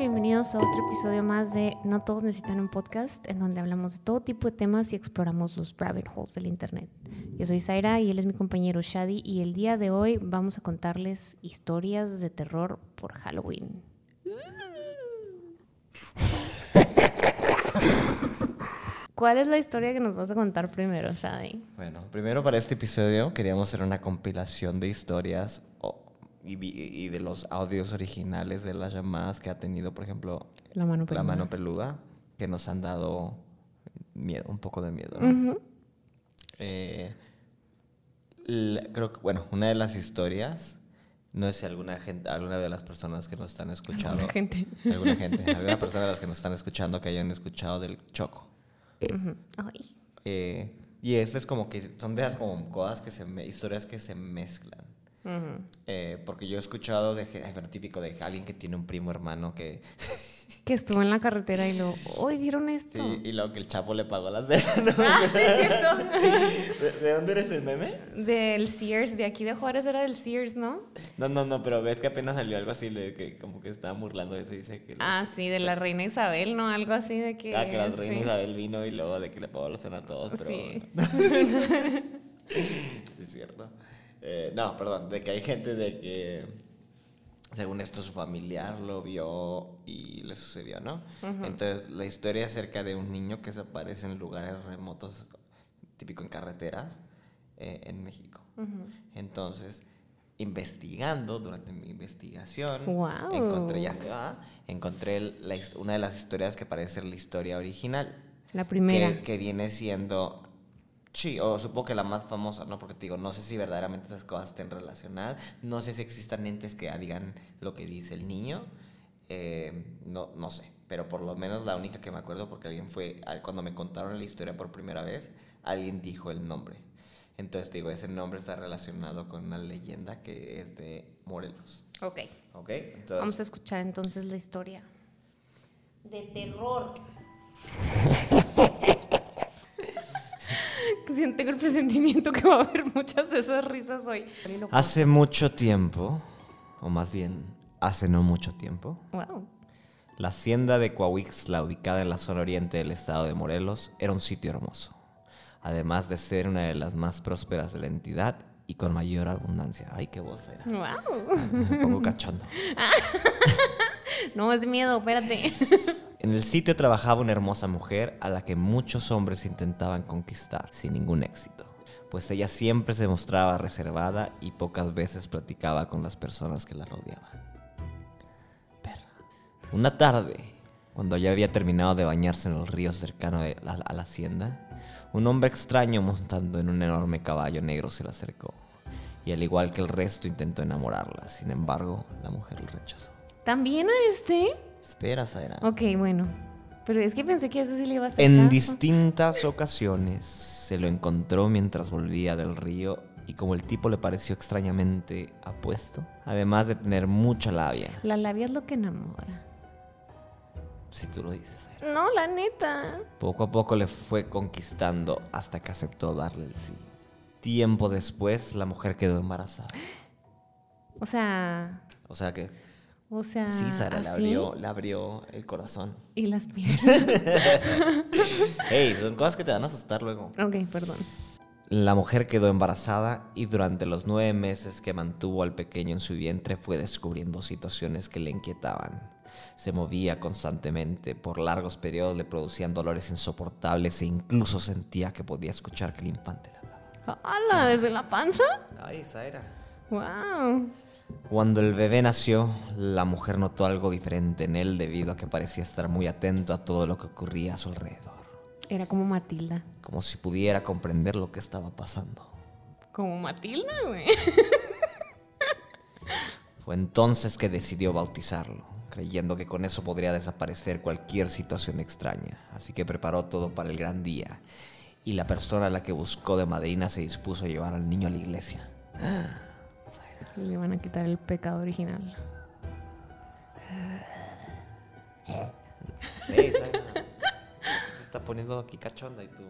bienvenidos a otro episodio más de No Todos Necesitan un Podcast, en donde hablamos de todo tipo de temas y exploramos los rabbit holes del Internet. Yo soy Zaira y él es mi compañero Shadi, y el día de hoy vamos a contarles historias de terror por Halloween. ¿Cuál es la historia que nos vas a contar primero, Shadi? Bueno, primero para este episodio queríamos hacer una compilación de historias y, de los audios originales de las llamadas que ha tenido, por ejemplo, La mano la peluda. mano peluda, que nos han dado miedo, un poco de miedo. Eh, la- creo que, bueno, una de las historias, no sé si alguna gente, alguna de las personas que nos están escuchando, Alguna gente. alguna gente, alguna persona de las que nos están escuchando que hayan escuchado del choco. Ay. Eh, y este es como que son de esas como cosas que se me- historias que se mezclan. Eh, porque yo he escuchado de típico de alguien que tiene un primo hermano que Que estuvo en la carretera y lo, hoy vieron esto. y, y luego que el chapo le pagó la cena. ¿no? Ah, sí, es cierto. ¿De, de dónde eres el meme? Del Sears, de aquí de Juárez era del Sears, ¿no? No, no, no, pero ves que apenas salió algo así de que como que estaba burlando de eso y dice que Ah, sí, de la reina Isabel, ¿no? Algo así de que. ah, que la reina sí. Isabel vino y luego de que le pagó la cena a todos, pero Sí. es cierto. Eh, no, perdón, de que hay gente de que, según esto, su familiar lo vio y le sucedió, ¿no? Entonces, la historia acerca de un niño que se aparece en lugares remotos, típico en carreteras, eh, en México. Entonces, investigando, durante mi investigación, encontré, ya se va, encontré la una de las historias que parece ser la historia original. La primera. Que, que viene siendo. Sí, o supongo que la más famosa, ¿no? Porque te digo, no sé si verdaderamente esas cosas estén relacionadas. No sé si existan entes que digan lo que dice el niño. eh, no, no sé. Pero por lo menos la única que me acuerdo, porque alguien fue. Cuando me contaron la historia por primera vez, alguien dijo el nombre. Entonces, te digo, ese nombre está relacionado con una leyenda que es de Morelos. Ok. ¿Ok? Entonces, Vamos a escuchar entonces la historia. De terror. Tengo el presentimiento que va a haber muchas de esas risas hoy. Hace mucho tiempo, o más bien, hace no mucho tiempo, Wow. La hacienda de Coahuixla, ubicada en la zona oriente del estado de Morelos, era un sitio hermoso, además de ser una de las más prósperas de la entidad y con mayor abundancia. Ay, qué voz era. Wow. Me pongo cachondo. No es miedo, espérate. En el sitio trabajaba una hermosa mujer a la que muchos hombres intentaban conquistar sin ningún éxito, pues ella siempre se mostraba reservada y pocas veces platicaba con las personas que la rodeaban. Perra. Una tarde, cuando ya había terminado de bañarse en el río cercano a la hacienda, un hombre extraño montando en un enorme caballo negro se le acercó, y al igual que el resto intentó enamorarla, sin embargo, la mujer lo rechazó. ¿También a este? Espera, Zaira. Ok, bueno. Pero es que pensé que a ese sí le iba a hacer En caso. distintas ocasiones se lo encontró mientras volvía del río y como el tipo le pareció extrañamente apuesto, además de tener mucha labia, La labia es lo que enamora. si tú lo dices, Zaira, No, la neta. poco a poco le fue conquistando hasta que aceptó darle el sí. Tiempo después, la mujer quedó embarazada. O sea, O sea que o sea. sí, Sara le ¿así? abrió, le abrió el corazón. Y las piernas. Hey, son cosas que te van a asustar luego. ok, perdón. La mujer quedó embarazada y durante los nueve meses que mantuvo al pequeño en su vientre fue descubriendo situaciones que le inquietaban. Se movía constantemente, por largos periodos le producían dolores insoportables e incluso sentía que podía escuchar que el infante le hablaba. ¡Hala! ¿Desde la panza? Ay, Zaira. ¡Wow! Cuando el bebé nació, la mujer notó algo diferente en él debido a que parecía estar muy atento a todo lo que ocurría a su alrededor, Era como Matilda. como si pudiera comprender lo que estaba pasando. Como Matilda, güey. Fue entonces que decidió bautizarlo, creyendo que con eso podría desaparecer cualquier situación extraña. Así que preparó todo para el gran día. Y la persona a la que buscó de madrina se dispuso a llevar al niño a la iglesia. Zaira. Le van a quitar el pecado original. Ey, Zaira, Se está poniendo aquí cachonda y tú.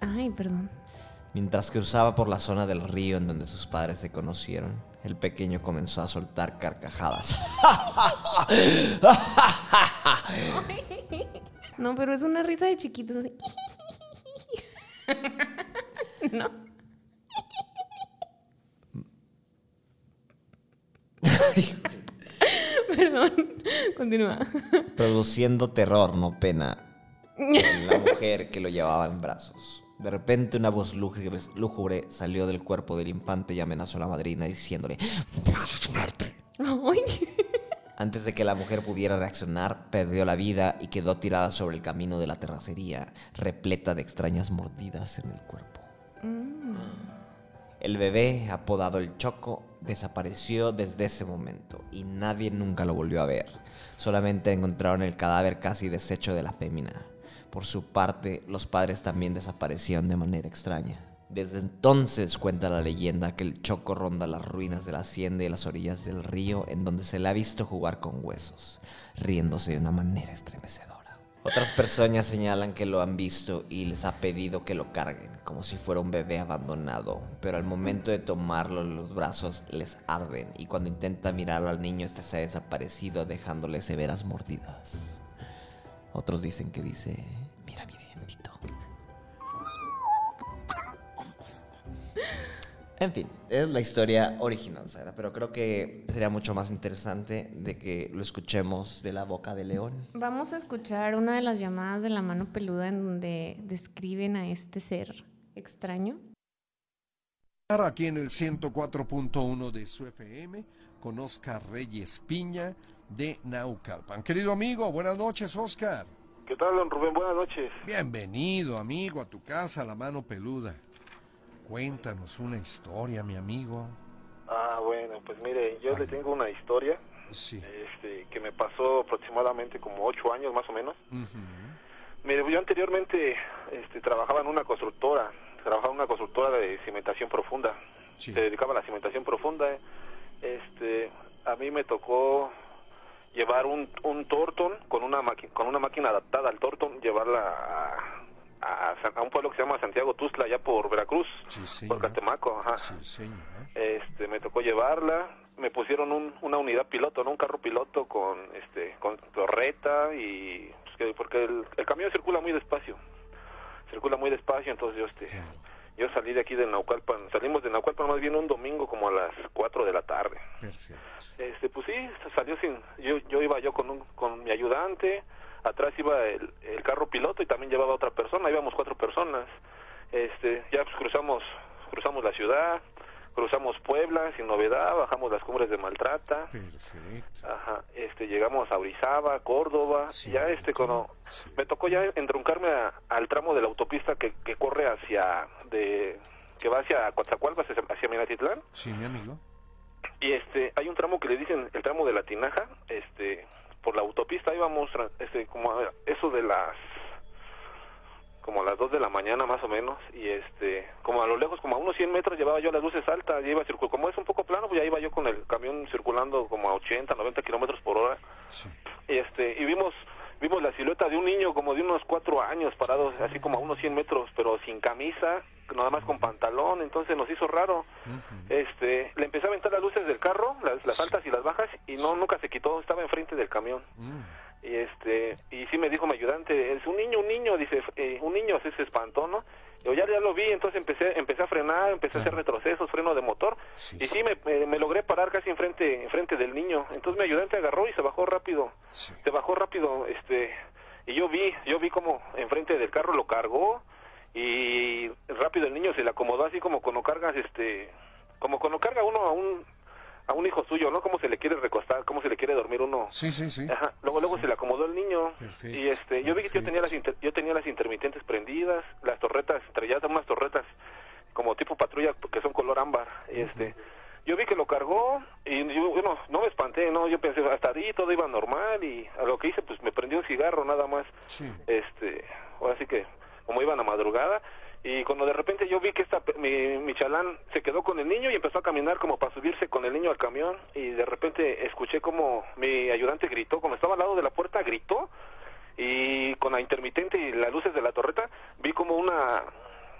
Ay, perdón. Mientras cruzaba por la zona del río en donde sus padres se conocieron, el pequeño comenzó a soltar carcajadas. no, pero es una risa de chiquitos así. no. Perdón, continúa. Produciendo terror, no pena. en La mujer que lo llevaba en brazos. De repente una voz lúgubre, lúgubre salió del cuerpo del infante y amenazó a la madrina diciéndole, voy a asesinarte. Antes de que la mujer pudiera reaccionar, perdió la vida y quedó tirada sobre el camino de la terracería, repleta de extrañas mordidas en el cuerpo. El bebé, apodado el Choco, desapareció desde ese momento y nadie nunca lo volvió a ver. Solamente encontraron el cadáver casi deshecho de la fémina. Por su parte, los padres también desaparecieron de manera extraña. Desde entonces cuenta la leyenda que el Choco ronda las ruinas de la hacienda y las orillas del río en donde se le ha visto jugar con huesos, riéndose de una manera estremecedora. Otras personas señalan que lo han visto y les ha pedido que lo carguen, como si fuera un bebé abandonado, pero al momento de tomarlo los brazos les arden y cuando intenta mirarlo al niño este se ha desaparecido dejándole severas mordidas. Otros dicen que dice, En fin, es la historia original, Sara, pero creo que sería mucho más interesante de que lo escuchemos de la boca de León. Vamos a escuchar una de las llamadas de la mano peluda en donde describen a este ser extraño. Aquí en el 104.1 de su FM con Oscar Reyes Piña de Naucalpan. Querido amigo, buenas noches, Oscar. ¿Qué tal, don Rubén? Buenas noches. Bienvenido, amigo, a tu casa, la mano peluda. Cuéntanos una historia, mi amigo. Ah, bueno, pues mire, yo le tengo una historia Sí. este, que me pasó aproximadamente como ocho años más o menos. Mire, yo anteriormente este, trabajaba en una constructora, trabajaba en una constructora de cimentación profunda. Sí. Se dedicaba a la cimentación profunda. eh. Este, a mí me tocó llevar un, un Torton con una, con una máquina adaptada al Torton, llevarla a, a, a un pueblo que se llama Santiago Tuzla, allá por Veracruz, Sí, por Catemaco. Ajá. Sí, este me tocó llevarla me pusieron un- una unidad piloto no un carro piloto con este con torreta y pues, que- porque el, el camión circula muy despacio circula muy despacio entonces yo este Claro. yo salí de aquí de Naucalpan salimos de Naucalpan más bien un domingo como a las 4 de la tarde Perfecto. este pues sí salió sin yo yo iba yo con un, con mi ayudante atrás iba el, el carro piloto y también llevaba otra persona íbamos cuatro personas este ya pues cruzamos cruzamos la ciudad cruzamos Puebla sin novedad bajamos las cumbres de Maltrata Perfecto. ajá este llegamos a Orizaba Córdoba Sí. ya este cuando Sí. me tocó ya entruncarme a- al tramo de la autopista que, que corre hacia de que va hacia Coatzacoalcos hacia, hacia Minatitlán Sí, mi amigo. y este hay un tramo que le dicen el tramo de la tinaja este por la autopista íbamos este como a eso de las como a las 2 de la mañana más o menos y este como a lo lejos como a unos 100 metros llevaba yo las luces altas y iba circul como es un poco plano pues ya iba yo con el camión circulando como a 80 90 kilómetros por hora Sí. y este y vimos vimos la silueta de un niño como de unos cuatro años parado así como a unos 100 metros pero sin camisa nada más con pantalón entonces nos hizo raro. Este le empecé a aventar las luces del carro las, las altas y las bajas y no nunca se quitó estaba enfrente del camión. Mm. y este y sí me dijo mi ayudante es un niño un niño dice eh, un niño así se espantó no yo ya, ya lo vi entonces empecé empecé a frenar empecé a hacer retrocesos freno de motor Sí, y sí. sí me, me, me logré parar casi enfrente enfrente del niño. Entonces mi ayudante agarró y se bajó rápido Sí. se bajó rápido este y yo vi yo vi como enfrente del carro lo cargó y rápido el niño se le acomodó así como cuando cargas este como cuando carga uno a un a un hijo suyo no cómo se le quiere recostar cómo se le quiere dormir uno Sí, sí, sí. Ajá. Luego, luego se le acomodó el niño. Perfecto, y este, yo vi que yo tenía las inter- yo tenía las intermitentes prendidas, las torretas estrelladas, unas torretas como tipo patrulla que son color ámbar. Y este, yo vi que lo cargó y yo, bueno, no me espanté, no, yo pensé hasta ahí todo iba normal y a lo que hice pues me prendí un cigarro nada más. Sí. Este, ahora sí que como iban a madrugada y cuando de repente yo vi que esta mi, mi chalán se quedó con el niño y empezó a caminar como para subirse con el niño al camión y de repente escuché como mi ayudante gritó, como estaba al lado de la puerta gritó y con la intermitente y las luces de la torreta vi como una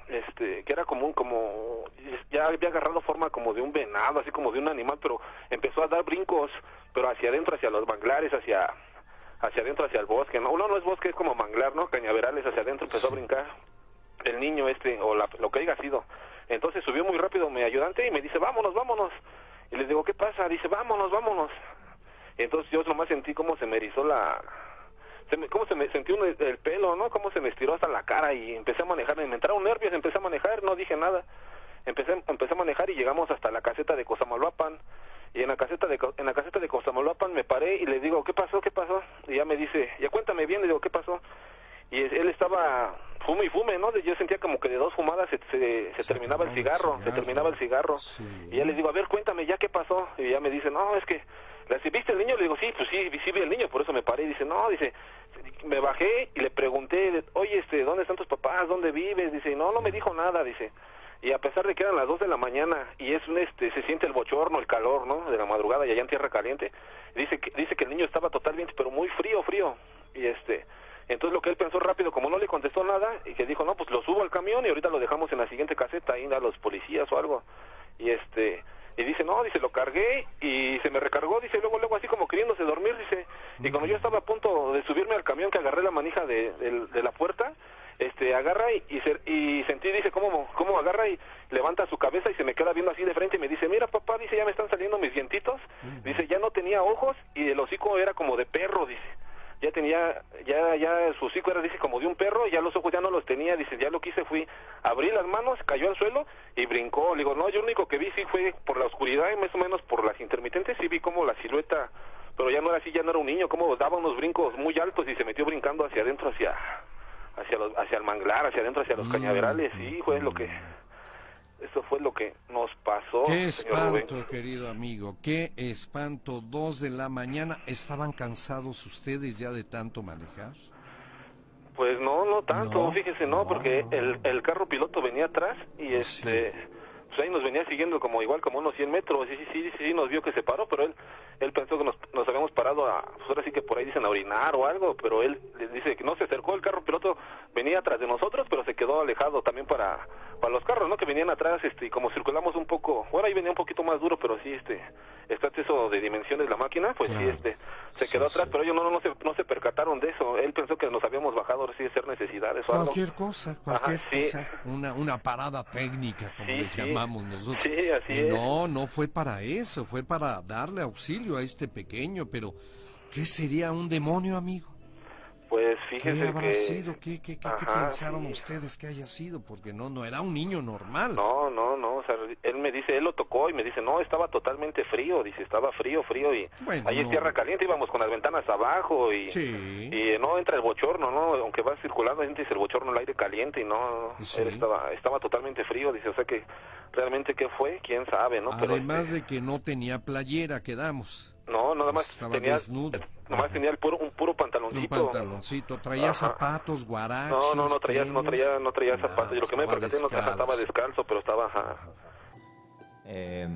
este que era como un como ya había agarrado forma como de un venado así como de un animal pero empezó a dar brincos pero hacia adentro hacia los manglares hacia hacia adentro, hacia el bosque, ¿no? No, no es bosque, es como manglar, ¿no? Cañaverales hacia adentro, empezó a brincar el niño este, o lo que haya sido. Entonces subió muy rápido mi ayudante y me dice, vámonos, vámonos. Y les digo, ¿qué pasa? Dice, vámonos, vámonos. Entonces yo nomás sentí cómo se me erizó la... Se me, cómo se me sentí el pelo, ¿no? Cómo se me estiró hasta la cara y empecé a manejar. Me entraron nervios, empecé a manejar, no dije nada. Empecé, empecé a manejar y llegamos hasta la caseta de Cosamaloapan. Y en la caseta de en la caseta de Cosamaloapan me paré y le digo, ¿qué pasó? ¿Qué pasó? Y ya me dice, ya cuéntame bien, le digo, ¿qué pasó? Y él estaba fume y fume, ¿no? Yo sentía como que de dos fumadas se, se, terminaba el cigarro, se terminaba el cigarro. Y ya le digo, a ver, cuéntame, ¿ya qué pasó? Y ya me dice, no, es que, ¿si viste el niño? Le digo, sí, pues sí, sí vi el niño, por eso me paré. Y dice, no, dice, me bajé y le pregunté, oye, este, ¿dónde están tus papás? ¿Dónde vives? Dice, no, no me dijo nada, dice. Y a pesar de que eran las dos de la mañana y es un, este, se siente el bochorno, el calor, ¿no? De la madrugada y allá en tierra caliente, dice que, dice que el niño estaba totalmente, pero muy frío, frío. Y este, entonces lo que él pensó rápido, como no le contestó nada, y que dijo, no, pues lo subo al camión y ahorita lo dejamos en la siguiente caseta, ahí a los policías o algo. Y este, y dice, no, dice, lo cargué y se me recargó, dice, luego, luego así como queriéndose dormir, dice, y cuando yo estaba a punto de subirme al camión que agarré la manija de, de, la puerta, este, agarra y, y, sentí, dice, cómo, cómo agarra y levanta su cabeza y se me queda viendo así de frente y me dice, mira papá, dice, ya me están saliendo mis dientitos, dice, ya no tenía ojos y el hocico era como de perro, dice. Ya tenía, ya, ya su hocico era, dice, como de un perro, ya los ojos ya no los tenía, dice, ya lo que hice fui, abrí las manos, cayó al suelo y brincó, le digo, no, yo lo único que vi sí fue por la oscuridad y más o menos por las intermitentes, sí vi como la silueta, pero ya no era así, ya no era un niño, como daba unos brincos muy altos y se metió brincando hacia adentro, hacia, hacia, los, hacia el manglar, hacia adentro, hacia los mm. cañaverales, sí, fue lo que eso fue lo que nos pasó. Qué espanto, querido amigo, qué espanto. Dos de la mañana. ¿Estaban cansados ustedes ya de tanto manejar? Pues no, no tanto, fíjese, no, porque el, el carro piloto venía atrás y este pues ahí nos venía siguiendo como igual como unos 100 metros sí, sí, sí, sí, nos vio que se paró, pero él él pensó que nos, nos habíamos parado a, pues ahora sí que por ahí dicen a orinar o algo, pero él dice que no se acercó, el carro piloto venía atrás de nosotros, pero se quedó alejado también para, para los carros, ¿no? Que venían atrás, este, y como circulamos un poco, bueno, ahí venía un poquito más duro, pero sí, este, está eso de dimensiones la máquina, pues sí, este, se quedó atrás, pero ellos no, no, no, se, no se percataron de eso, él pensó que nos habíamos bajado, así de ser necesidades o cualquier cosa, cualquier cosa, una, una parada técnica, como le llamamos nosotros. Sí, así No, no fue para eso, fue para darle auxilio a este pequeño, pero ¿qué sería un demonio, amigo? Pues fíjese ¿Qué habrá sido? ¿Qué, qué, qué, pensaron ustedes que haya sido? Porque no, no era un niño normal. No, no, no, o sea, él me dice, él lo tocó y me dice, no, estaba totalmente frío, dice, estaba frío, frío y ahí es tierra caliente, íbamos con las ventanas abajo y, y no entra el bochorno, ¿no? Aunque va circulando, dice el bochorno, el aire caliente y no, él estaba, estaba totalmente frío, dice, o sea que realmente qué fue, quién sabe, ¿no? Además este de que no tenía playera, quedamos. No, nada más tenía, desnudo. Nomás tenía el puro, un puro pantaloncito. Un pantaloncito. ¿Traía zapatos, guaraches? No, no, no traía, no traía, no traía zapatos. Yo lo que me percaté no estaba descalzo, pero estaba... Eh,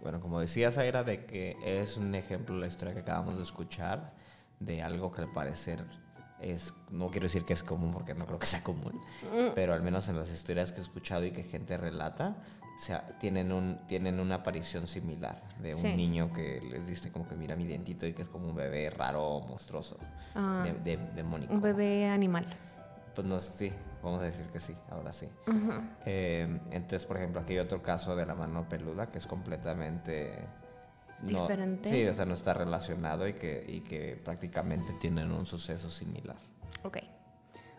bueno, como decías, era de que es un ejemplo la historia que acabamos de escuchar de algo que al parecer es, no quiero decir que es común porque no creo que sea común, mm. pero al menos en las historias que he escuchado y que gente relata, o sea, tienen, un, tienen una aparición similar de un niño que les dice como que mira mi dientito y que es como un bebé raro, monstruoso, ah, de, Un bebé animal. Pues no, sí, vamos a decir que sí, ahora sí. Eh, entonces, por ejemplo, aquí hay otro caso de la mano peluda que es completamente... Diferente. sí, o sea, no está relacionado y que, y que prácticamente tienen un suceso similar. Ok,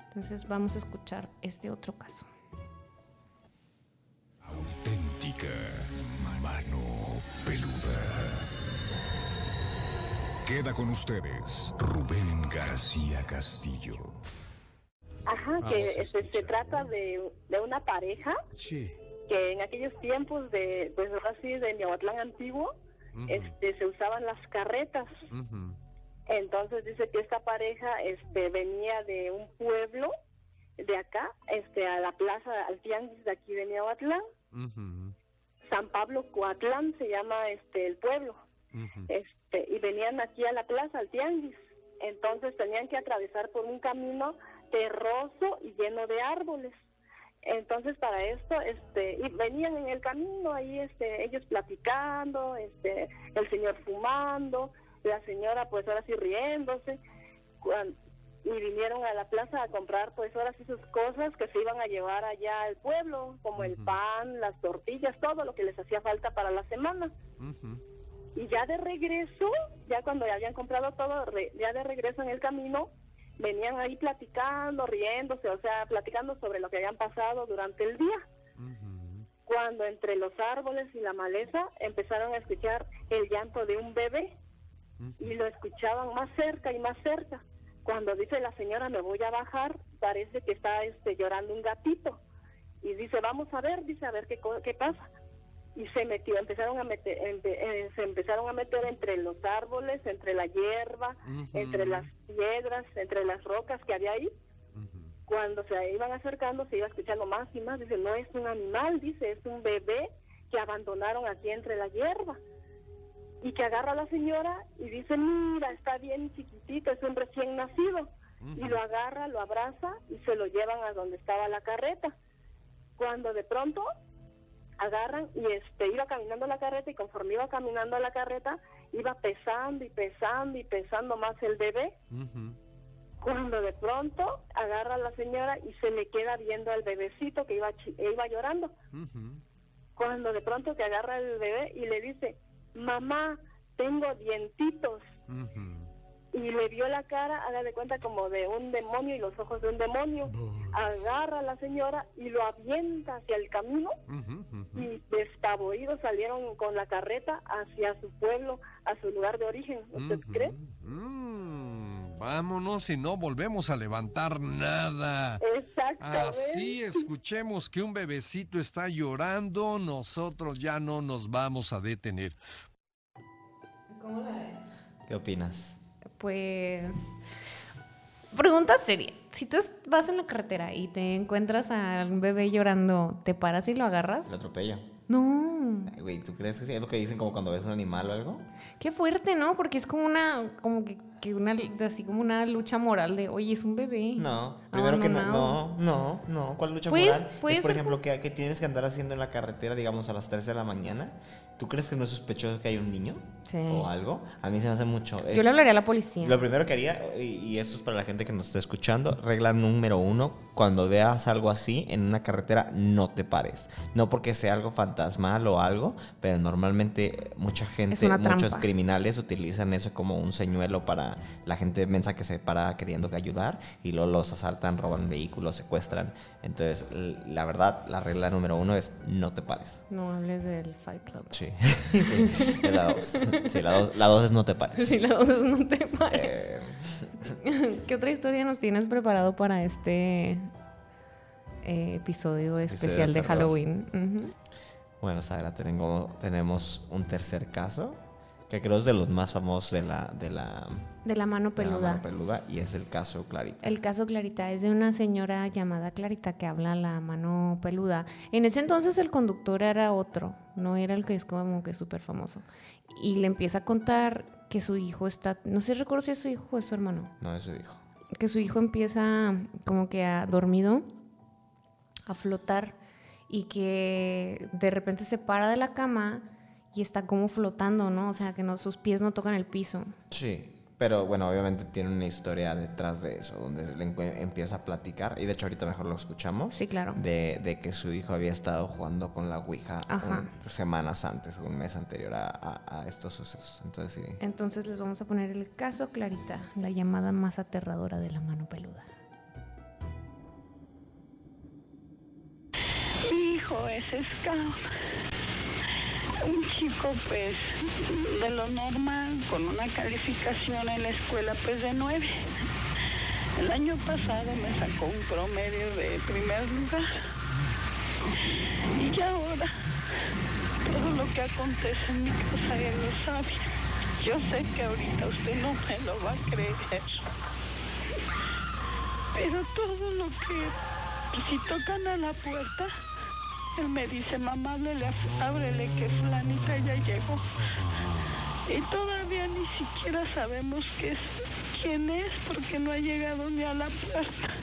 entonces vamos a escuchar este otro caso auténtica mano peluda. Queda con ustedes Rubén García Castillo. Ajá, que se, trata de, una pareja que en aquellos tiempos de, pues así, de Miahuatlán antiguo, este, se usaban las carretas. Entonces dice que esta pareja este, venía de un pueblo de acá, este, a la plaza, al tianguis de aquí de Miahuatlán. San Pablo Coatlán se llama este el pueblo. Este y venían aquí a la plaza al tianguis. Entonces tenían que atravesar por un camino terroso y lleno de árboles. Entonces para esto este y venían en el camino ahí este ellos platicando, este el señor fumando la señora pues ahora sí riéndose y vinieron a la plaza a comprar pues ahora sí sus cosas que se iban a llevar allá al pueblo, como el pan, las tortillas, todo lo que les hacía falta para la semana. Y ya de regreso, ya cuando ya habían comprado todo, ya de regreso en el camino, venían ahí platicando, riéndose, o sea, platicando sobre lo que habían pasado durante el día. Cuando entre los árboles y la maleza empezaron a escuchar el llanto de un bebé y lo escuchaban más cerca y más cerca. Cuando dice la señora me voy a bajar, parece que está este, llorando un gatito y dice vamos a ver, dice a ver qué, qué pasa y se metió, empezaron a meter, eh, se empezaron a meter entre los árboles, entre la hierba, entre las piedras, entre las rocas que había ahí. Cuando se iban acercando se iba escuchando más y más, dice, no es un animal, dice, es un bebé que abandonaron aquí entre la hierba. Y que agarra a la señora y dice, mira, está bien chiquitito, es un recién nacido. Y lo agarra, lo abraza y se lo llevan a donde estaba la carreta. Cuando de pronto agarran y este iba caminando la carreta y conforme iba caminando la carreta iba pesando y pesando y pesando más el bebé. Cuando de pronto agarra a la señora y se le queda viendo al bebecito que iba iba llorando. Cuando de pronto que agarra el bebé y le dice, "Mamá, tengo dientitos." Y le vio la cara, haga de cuenta como de un demonio y los ojos de un demonio. Agarra a la señora y lo avienta hacia el camino y despavoridos salieron con la carreta hacia su pueblo, a su lugar de origen. ¿Usted cree? Mm, vámonos y no volvemos a levantar nada. Exactamente. Así escuchemos que un bebecito está llorando, nosotros ya no nos vamos a detener. ¿Cómo la ves? ¿Qué opinas? Pues... Pregunta seria. Si tú vas en la carretera y te encuentras a un bebé llorando, ¿te paras y lo agarras? Lo atropella. No. güey, ¿tú crees que es lo que dicen como cuando ves un animal o algo? Qué fuerte, ¿no? Porque es como una, como que, una, así como una lucha moral de, oye, es un bebé. No, primero que no, no, no, no, ¿cuál lucha moral? Es, por ejemplo, que, que tienes que andar haciendo en la carretera, digamos, a las 3 de la mañana ¿Tú crees que no es sospechoso que hay un niño? Sí. O algo. A mí se me hace mucho. Yo le hablaría a la policía. Lo primero que haría, y, y esto es para la gente que nos está escuchando, regla número uno, cuando veas algo así en una carretera, no te pares. No porque sea algo fantasmal o algo, pero normalmente mucha gente, muchos criminales utilizan eso como un señuelo para la gente mensa que se para queriendo ayudar y luego los asaltan, roban vehículos, secuestran. Entonces, la verdad, la regla número uno es no te pares. No hables del Fight Club. Sí, la dos. Sí, la dos, la dos es no te pares. Sí, la dos es no te pares. Eh, ¿Qué otra historia nos tienes preparado para este eh, episodio especial de, Halloween? Bueno, Sara, tenemos un tercer caso que creo es de los más famosos de la de la de la mano peluda. la mano peluda y es el caso Clarita. El caso Clarita es de una señora llamada Clarita que habla la mano peluda. En ese entonces el conductor era otro, no era el que es como que súper famoso. Y le empieza a contar que su hijo está, no sé, recuerdo si es su hijo o es su hermano. No, es su hijo. Que su hijo empieza como que ha dormido, a flotar y que de repente se para de la cama y está como flotando, ¿no? O sea, que no, sus pies no tocan el piso. Sí, pero bueno, obviamente tiene una historia detrás de eso, donde le empieza a platicar, y de hecho ahorita mejor lo escuchamos. Sí, claro. De, que su hijo había estado jugando con la Ouija semanas antes, un mes anterior a, estos sucesos. Entonces, sí. Entonces les vamos a poner el caso Clarita, la llamada más aterradora de la mano peluda. Mi hijo es scout un chico pues de lo normal, con una calificación en la escuela pues de nueve. El año pasado me sacó un promedio de primer lugar. Y ahora todo lo que acontece en mi casa él lo sabe. Yo sé que ahorita usted no me lo va a creer. Pero todo lo que, si tocan a la puerta, él me dice, mamá, ábrele que fulanita ya llegó. Y todavía ni siquiera sabemos quién es porque no ha llegado ni a la puerta.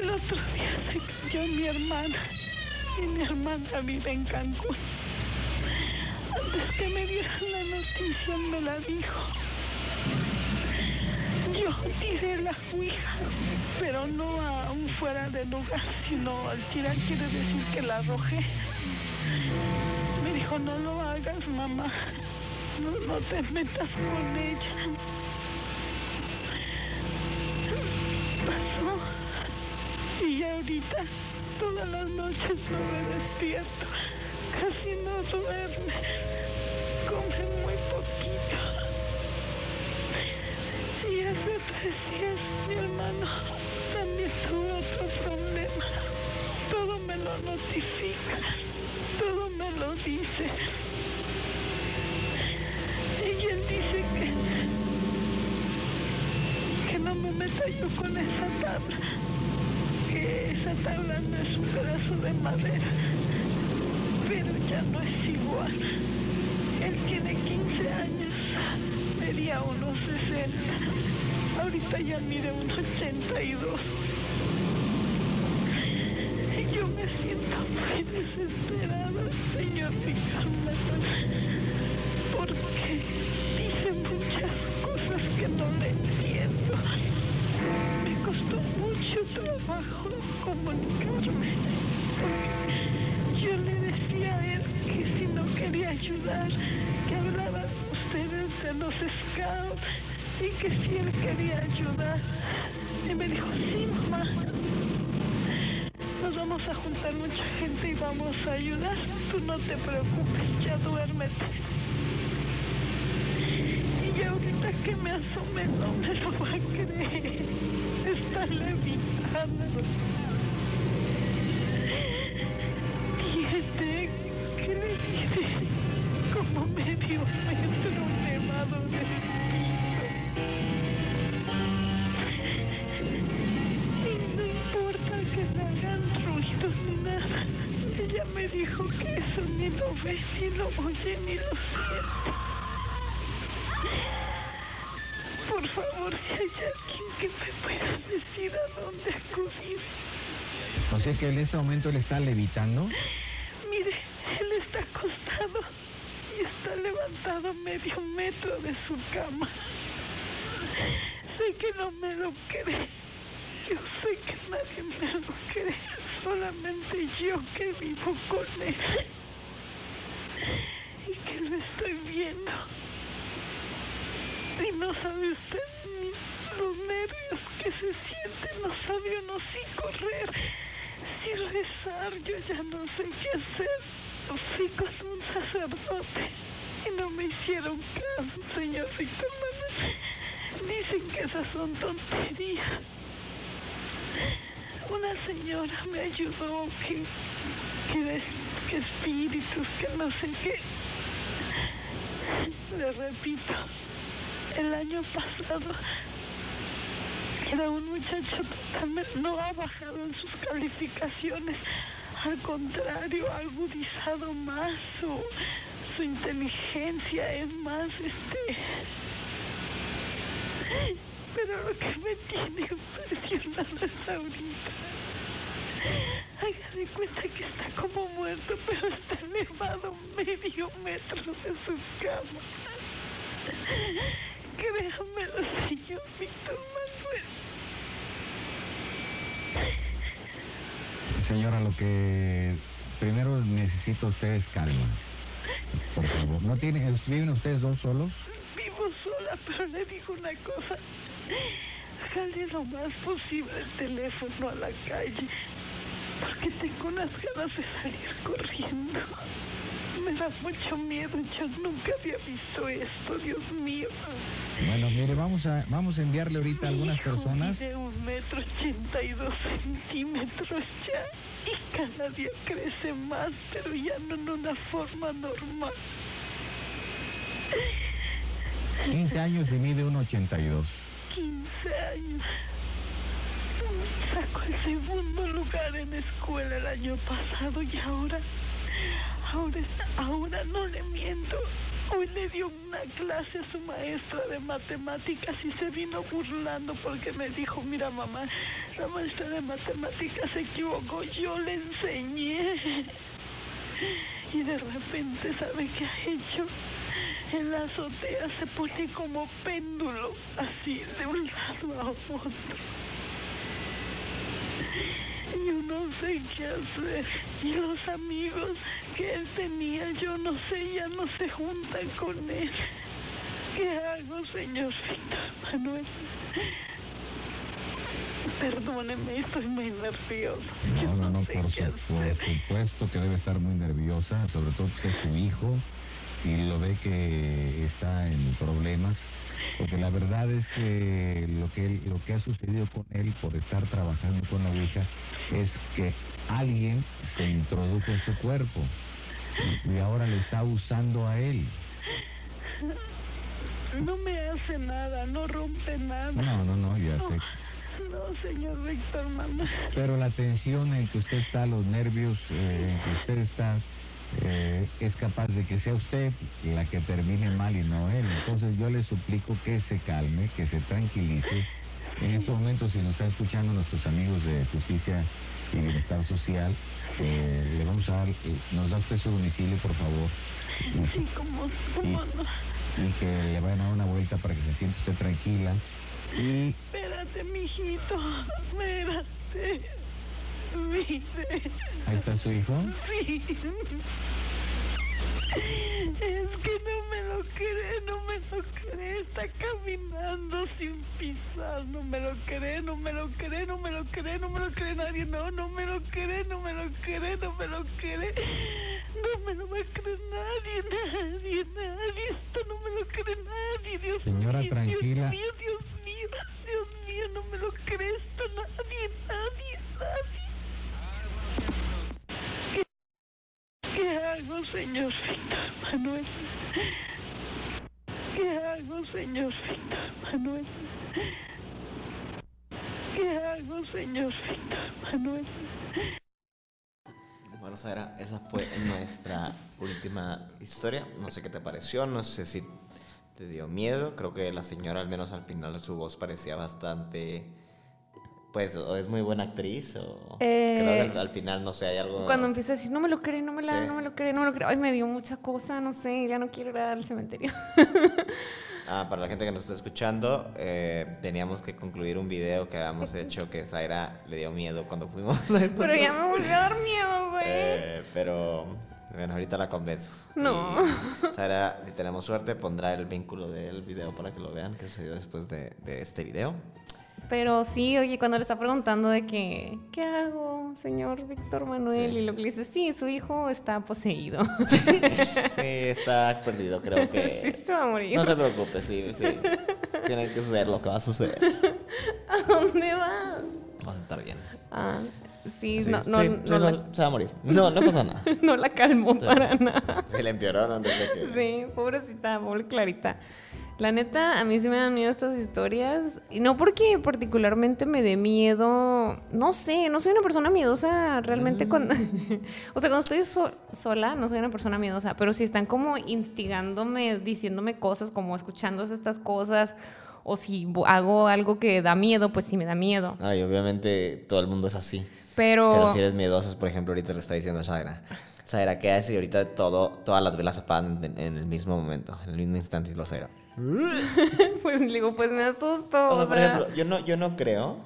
El otro día se cayó mi hermana y mi hermana vive en Cancún. antes que me dieran la noticia me la dijo. Yo tiré la ouija, pero no aún fuera de lugar, sino al tirar quiere decir que la arrojé. Me dijo, no lo hagas, mamá, no, no te metas con ella. Pasó y ahorita todas las noches no me despierto, casi no duerme, todo me lo dice. Y él dice que, que no me meta yo con esa tabla, que esa tabla no es un pedazo de madera, pero ya no es igual. Él tiene 15 años, medía unos 60, ahorita ya mide unos 82. Y yo me siento muy desesperada, señor Ricardo, porque dice muchas cosas que no le entiendo. Me costó mucho trabajo comunicarme, porque yo le decía a él que si no quería ayudar, que hablaban ustedes de los scouts y que si él quería ayudar. Y me dijo, sí, mamá, y vamos a ayudar. Tú no te preocupes, ya duérmete. Y ahorita que me asome no me lo va a creer. Está levitando. Tiene, ¿qué le? Como medio metro me dijo que eso ni lo ve, ni lo oye, ni lo siente. Por favor, si hay alguien que me pueda decir a dónde acudir. O sea que en este momento él está levitando. Mire, él está acostado y está levantado medio metro de su cama. Sé que no me lo cree. Yo sé que nadie me lo cree. Solamente yo que vivo con él. Y que lo estoy viendo. Y no sabe usted los nervios que se sienten. No sabe uno si correr, si rezar. Yo ya no sé qué hacer. Fui con un sacerdote y no me hicieron caso, señor Víctor Manuel. Dicen que esas son tonterías. Una señora me ayudó que, que, que espíritus, que no sé qué. Le repito, el año pasado era un muchacho totalmente, no ha bajado en sus calificaciones, al contrario, ha agudizado más su, su inteligencia, es más, este... Pero lo que me tiene impresionado es ahorita. Haga de cuenta que está como muerto, pero está elevado medio metro de su cama. Créamelo, señor Víctor Manuel. Señora, lo que primero necesito usted es calma. Por favor. ¿No tiene, ¿Viven ustedes dos solos? Pero le digo una cosa. Jale lo más posible el teléfono a la calle. Porque tengo unas ganas de salir corriendo. Me da mucho miedo. Yo nunca había visto esto, Dios mío. Bueno, mire, vamos a, vamos a enviarle ahorita a algunas hijo personas. mide un metro ochenta y dos centímetros ya. Y cada día crece más, pero ya no en una forma normal. 15 años y mide 1,82. 15 años. Sacó el segundo lugar en escuela el año pasado y ahora, ahora, ahora no le miento. Hoy le dio una clase a su maestra de matemáticas y se vino burlando porque me dijo, mira mamá, la maestra de matemáticas se equivocó, yo le enseñé. y de repente, ¿sabe qué ha hecho? En la azotea se pone como péndulo, así de un lado a otro. Yo no sé qué hacer. Y los amigos que él tenía, yo no sé, ya no se juntan con él. ¿Qué hago, señor Víctor Manuel? Perdóneme, estoy muy nerviosa. No, no, no, por, por, supuesto que debe estar muy nerviosa, sobre todo que es su hijo y lo ve que está en problemas, porque la verdad es que lo que, lo que ha sucedido con él por estar trabajando con la hija es que alguien se introdujo en su cuerpo y ahora le está usando a él. No me hace nada, no rompe nada. No, no, no, ya sé. No, señor Víctor mamá. Pero la tensión en que usted está, los nervios eh, en que usted está, eh, es capaz de que sea usted la que termine mal y no él. Entonces yo le suplico que se calme, que se tranquilice. En estos momentos, si nos está escuchando nuestros amigos de Justicia y Bienestar Social, eh, le vamos a dar, nos da usted su domicilio, por favor. Sí, como, no y que le vayan a dar una vuelta para que se siente usted tranquila. Y... Espérate, mijito, espérate. ¿Ahí está su hijo? Sí. Es que no me lo cree, no me lo cree, está caminando sin pisar, no me lo cree, no me lo cree, no me lo cree, no me lo cree nadie, no, no me lo cree, no me lo cree, no me lo cree, no me lo va a creer nadie, nadie, nadie, esto no me lo cree nadie, Dios Señora, mío, tranquila. Dios mío, Dios mío, Dios mío, no me lo cree esto nadie, nadie, nadie. ¿Qué hago, señor Víctor Manuel? ¿Qué hago, señor Víctor Manuel? ¿Qué hago, señor Víctor Manuel? Bueno, Sara, esa fue nuestra última historia. No sé qué te pareció, no sé si te dio miedo. Creo que la señora, al menos al final, su voz parecía bastante pues o es muy buena actriz o creo que al, final no sé hay algo cuando empieza a decir no me lo cree no me la no me lo cree no me lo cree ay me dio mucha cosa no sé ya no quiero ir al cementerio ah para la gente que nos está escuchando eh, teníamos que concluir un video que habíamos hecho que Zaira le dio miedo cuando fuimos pero ya me volvió a dar miedo güey eh, pero bueno, ahorita la convenzo. No. Zaira, si tenemos suerte, pondrá el vínculo del video para que lo vean, que sucedió después de, de este video. Pero sí, oye, cuando le está preguntando de que, ¿qué hago, señor Víctor Manuel? Y lo que le dice, sí, su hijo está poseído. Sí, está perdido, creo que. Sí, se va a morir. No se preocupe, sí, sí. Tiene que suceder lo que va a suceder. ¿A dónde vas? Va a estar bien. Ah, sí, no, no, sí, no, la... se va a morir. No, no pasa nada. no la calmó para nada. Se le empeoraron desde que. Sí, pobrecita, pobre Clarita. La neta, a mí sí me dan miedo estas historias. Y no porque particularmente me dé miedo. No sé, no soy una persona miedosa realmente cuando. o sea, cuando estoy sola, no soy una persona miedosa. Pero si están como instigándome, diciéndome cosas, como escuchándose estas cosas. O si hago algo que da miedo, pues sí me da miedo. Ay, obviamente todo el mundo es así. Pero. Pero si eres miedoso, por ejemplo, ahorita le está diciendo a Shaira. Shaira, ¿qué haces? Y ahorita todo, todas las velas se apagan en, en el mismo momento, en el mismo instante y lo cero. pues digo, pues me asusto. O sea, por ejemplo, yo no, yo no creo.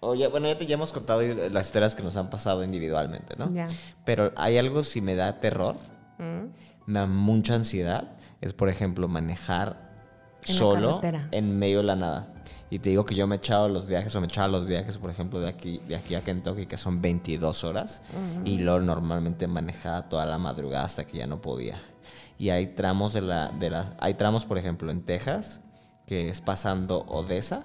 O ya, bueno, ya te ya hemos contado las historias que nos han pasado individualmente, ¿no? Ya. Pero hay algo si me da terror, Mm. me da mucha ansiedad, es por ejemplo manejar En solo en medio de la nada. Y te digo que yo me he echado los viajes, o me he echado los viajes, por ejemplo, de aquí, de aquí a Kentucky, que son 22 horas. Y luego normalmente manejaba toda la madrugada hasta que ya no podía. Y hay tramos de la, de las, hay tramos, por ejemplo, en Texas, que es pasando Odessa,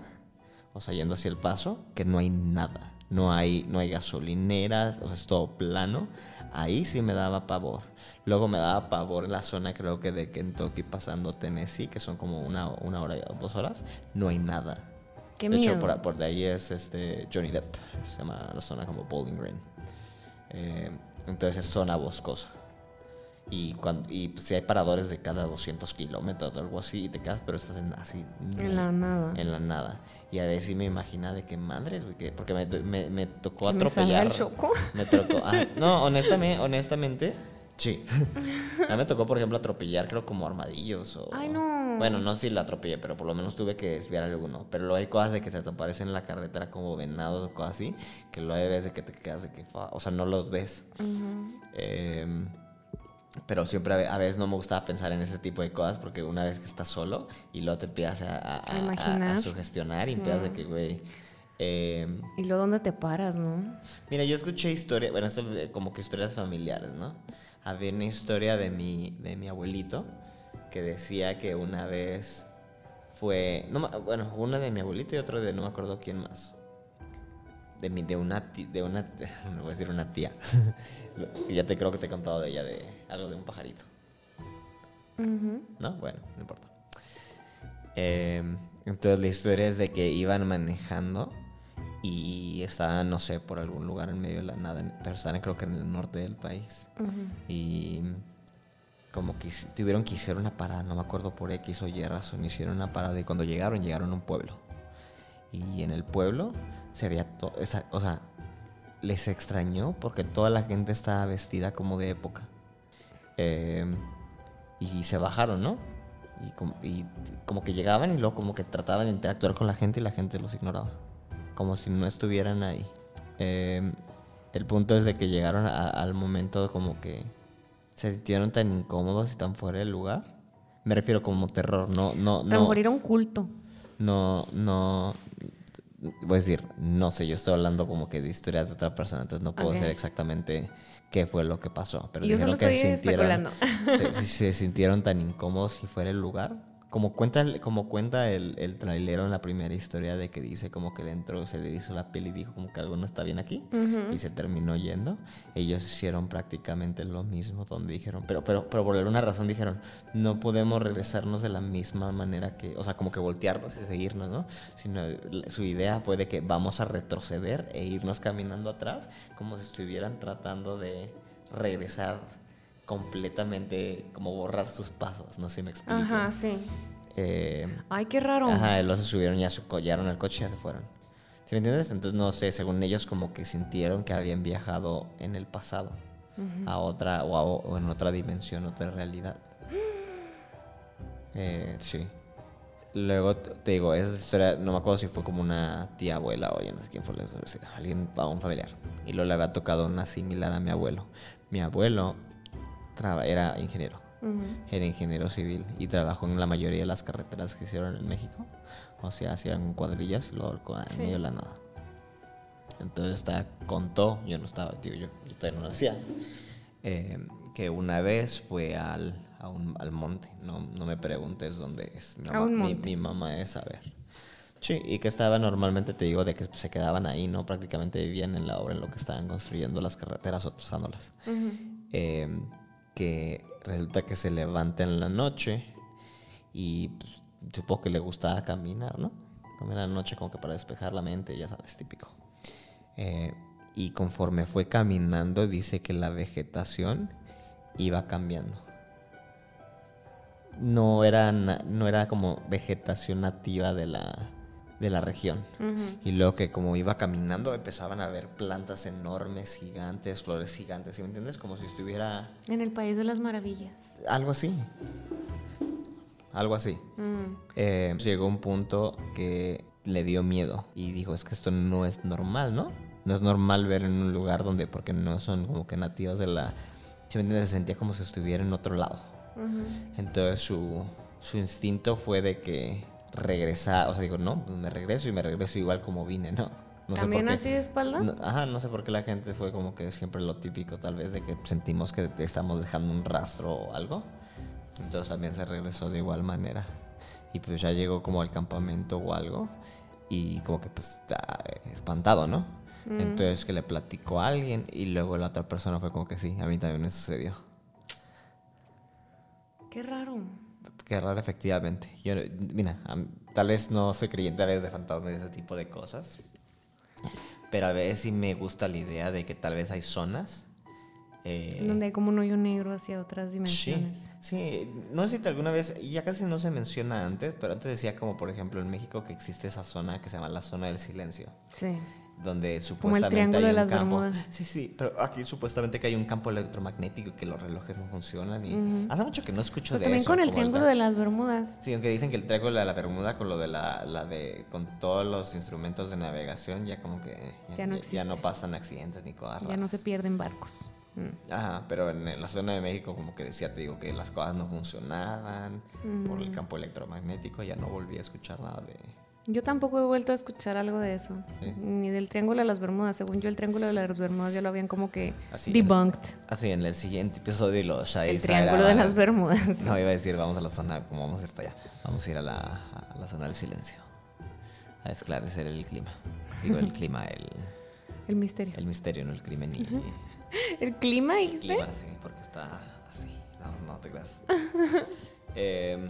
o sea, yendo hacia el paso, que no hay nada. No hay, no hay gasolineras, o sea, es todo plano. Ahí sí me daba pavor. Luego me daba pavor la zona, creo que de Kentucky pasando Tennessee, que son como una, una hora o dos horas. No hay nada. Qué de miedo. hecho, por, por de ahí es este Johnny Depp. Se llama la zona como Bowling Green. Eh, entonces es zona boscosa. Y, cuando, y pues, si hay paradores de cada 200 kilómetros o algo así, y te quedas, pero estás en, así. En la nada. En la nada. Y a veces sí me imagina de qué madres, güey, que- porque me, me, me tocó Que me atropellar. el choco. Me tocó. ah, no, honestamente, honestamente, Sí. a mí me tocó, por ejemplo, atropellar, creo, como armadillos. O... Ay, no. Bueno, no si la atropellé, pero por lo menos tuve que desviar alguno. Pero luego hay cosas de que se te aparecen en la carretera como venados o cosas así, que luego hay veces de que te quedas de que, o sea, no los ves. eh, pero siempre a veces no me gustaba pensar en ese tipo de cosas porque una vez que estás solo y luego te empiezas a, a, a, sugestionar y empiezas de que, güey... Eh, y luego dónde te paras, ¿no? Mira, yo escuché historias, bueno, esto es como que historias familiares, ¿no? Había una historia de mi, de mi abuelito que decía que una vez fue, no, bueno, una de mi abuelito y otra de no me acuerdo quién más de, mi, de una de una, no voy a decir una tía, ya te creo que te he contado de ella, de algo de un pajarito. ¿No? Bueno, no importa. Em, entonces la historia es de que iban manejando y estaban, no sé, por algún lugar en medio de la nada, pero estaban creo que en el norte del país. Y como que tuvieron que hacer una parada, no me acuerdo por X o Y razón, hicieron una parada y cuando llegaron, llegaron a un pueblo. Y en el pueblo se había, o sea, les extrañó porque toda la gente estaba vestida como de época. Em, y se bajaron, ¿no? Y como, que llegaban y luego como que trataban de interactuar con la gente y la gente los ignoraba. Como si no estuvieran ahí. Em, el punto es de que llegaron al momento como que se sintieron tan incómodos y tan fuera del lugar. Me refiero como terror, no, no, no. A un culto. No, no, voy a decir, no sé, yo estoy hablando como que de historias de otra persona, entonces no puedo decir exactamente qué fue lo que pasó. Pero yo dijeron que se sintieron, se, se, sintieron tan incómodos si fuera el lugar como cuenta, como cuenta el, el trailero en la primera historia de que dice como que le entró, se le hizo la piel y dijo como que algo no está bien aquí y se terminó yendo. Ellos hicieron prácticamente lo mismo donde dijeron, pero, pero, pero por alguna razón dijeron, no podemos regresarnos de la misma manera que, o sea, como que voltearnos y seguirnos, ¿no? Sino su idea fue de que vamos a retroceder e irnos caminando atrás como si estuvieran tratando de regresar completamente como borrar sus pasos, no sé si me explico. Ajá, sí. Eh, Ay, qué raro. Ajá, los se subieron ya su collaron al coche y ya se fueron. ¿Sí me entiendes? Entonces, no sé, según ellos como que sintieron que habían viajado en el pasado a otra o, en otra dimensión, otra realidad. Eh, sí. Luego te digo, esa historia, no me acuerdo si fue como una tía abuela o ya no sé quién fue, alguien, un familiar. Y luego le había tocado una similar a mi abuelo. Mi abuelo era ingeniero. Era ingeniero civil y trabajó en la mayoría de las carreteras que hicieron en México. O sea, hacían cuadrillas y luego en medio de la nada. Entonces está, contó, yo no estaba, tío, yo, yo todavía no lo hacía, eh, que una vez fue al, a un, al monte. No, no me preguntes dónde es. Mi, mi, mamá es saber. Sí, y que estaba normalmente, te digo, de que se quedaban ahí, ¿no? Prácticamente vivían en la obra en lo que estaban construyendo las carreteras o trazándolas. eh, que resulta que se levanta en la noche y pues, supongo que le gustaba caminar, ¿no? Caminar en la noche como que para despejar la mente, ya sabes, típico. Eh, y conforme fue caminando, dice que la vegetación iba cambiando. No era, no era como vegetación nativa de la, de la región. Y luego que como iba caminando empezaban a ver plantas enormes, gigantes, flores gigantes, ¿sí me entiendes? Como si estuviera... En el País de las Maravillas. Algo así. Algo así. Mm. Eh, llegó un punto que le dio miedo y dijo, es que esto no es normal, ¿no? No es normal ver en un lugar donde, porque no son como que nativos de la... ¿Sí me entiendes? Se sentía como si estuviera en otro lado. Entonces su, su instinto fue de que regresar, o sea, digo, no, pues me regreso y me regreso igual como vine, ¿no? no ¿También así de espaldas? ajá, no sé por qué la gente fue como que siempre lo típico, tal vez, de que sentimos que estamos dejando un rastro o algo. Entonces también se regresó de igual manera. Y pues ya llegó como al campamento o algo. Y como que pues está espantado, ¿no? Mm. Entonces que le platicó a alguien y luego la otra persona fue como que sí, a mí también me sucedió. Qué raro. Qué raro, efectivamente. Yo, mira, tal vez no soy creyente a veces de fantasmas y ese tipo de cosas. Pero a veces sí me gusta la idea de que tal vez hay zonas. Eh, Donde hay como un hoyo negro hacia otras dimensiones. Sí, no sé si alguna vez, ya casi no se menciona antes, pero antes decía como por ejemplo en México que existe esa zona que se llama la zona del silencio. Sí. Donde Como supuestamente el triángulo hay de un las campo. Bermudas. Sí, sí, pero aquí supuestamente que hay un campo electromagnético y que los relojes no funcionan y Ujú. hace mucho que no escucho Pues de también eso. con el como triángulo de las Bermudas. Sí, aunque dicen que el triángulo de la Bermuda con lo de la, la de con todos los instrumentos de navegación ya como que Ya no ya, no pasan accidentes ni cosas Ya no se pierden barcos. Mm. Ajá, pero en la zona de México como que decía, te digo, que las cosas no funcionaban por el Mm. campo electromagnético, ya no volví a escuchar nada de... Yo tampoco he vuelto a escuchar algo de eso. Sí. Ni del Triángulo de las Bermudas. Según yo, el Triángulo de las Bermudas ya lo habían como que Así, debunked. Así en el siguiente episodio los Shai El Zaira Triángulo de las Bermudas. No, iba a decir, vamos a la zona, como vamos a ir hasta allá. Vamos a ir a la, a la zona del silencio. A esclarecer el clima. Digo, el clima, el, El misterio. el misterio, no el crimen. Y, ¿El clima, el dijiste? clima, sí, porque está así. No, no te creas. Em,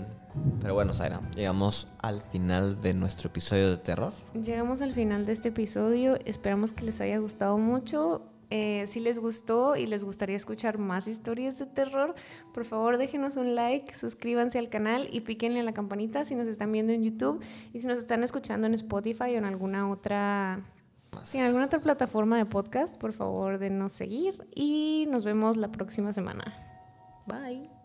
pero bueno, Zaira, llegamos al final de nuestro episodio de terror. Llegamos al final de este episodio. Esperamos que les haya gustado mucho. Eh, si les gustó y les gustaría escuchar más historias de terror, por favor déjenos un like, suscríbanse al canal y píquenle a la campanita si nos están viendo en YouTube y si nos están escuchando en Spotify o en alguna otra, sí, en alguna otra plataforma de podcast, por favor denos seguir y nos vemos la próxima semana. Bye.